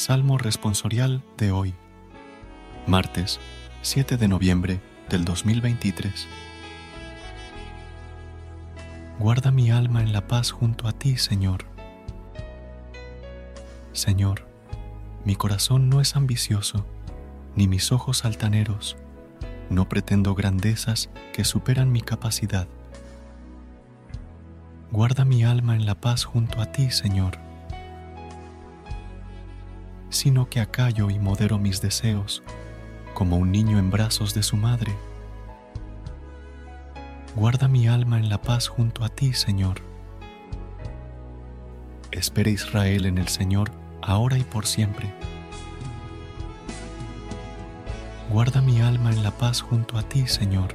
Salmo responsorial de hoy, martes 7 de noviembre del 2023. Guarda mi alma en la paz junto a ti, Señor. Señor, mi corazón no es ambicioso, ni mis ojos altaneros. No pretendo grandezas que superan mi capacidad. Guarda mi alma en la paz junto a ti, Señor sino que acallo y modero mis deseos, como un niño en brazos de su madre. Guarda mi alma en la paz junto a ti, Señor. Espera Israel en el Señor, ahora y por siempre. Guarda mi alma en la paz junto a ti, Señor.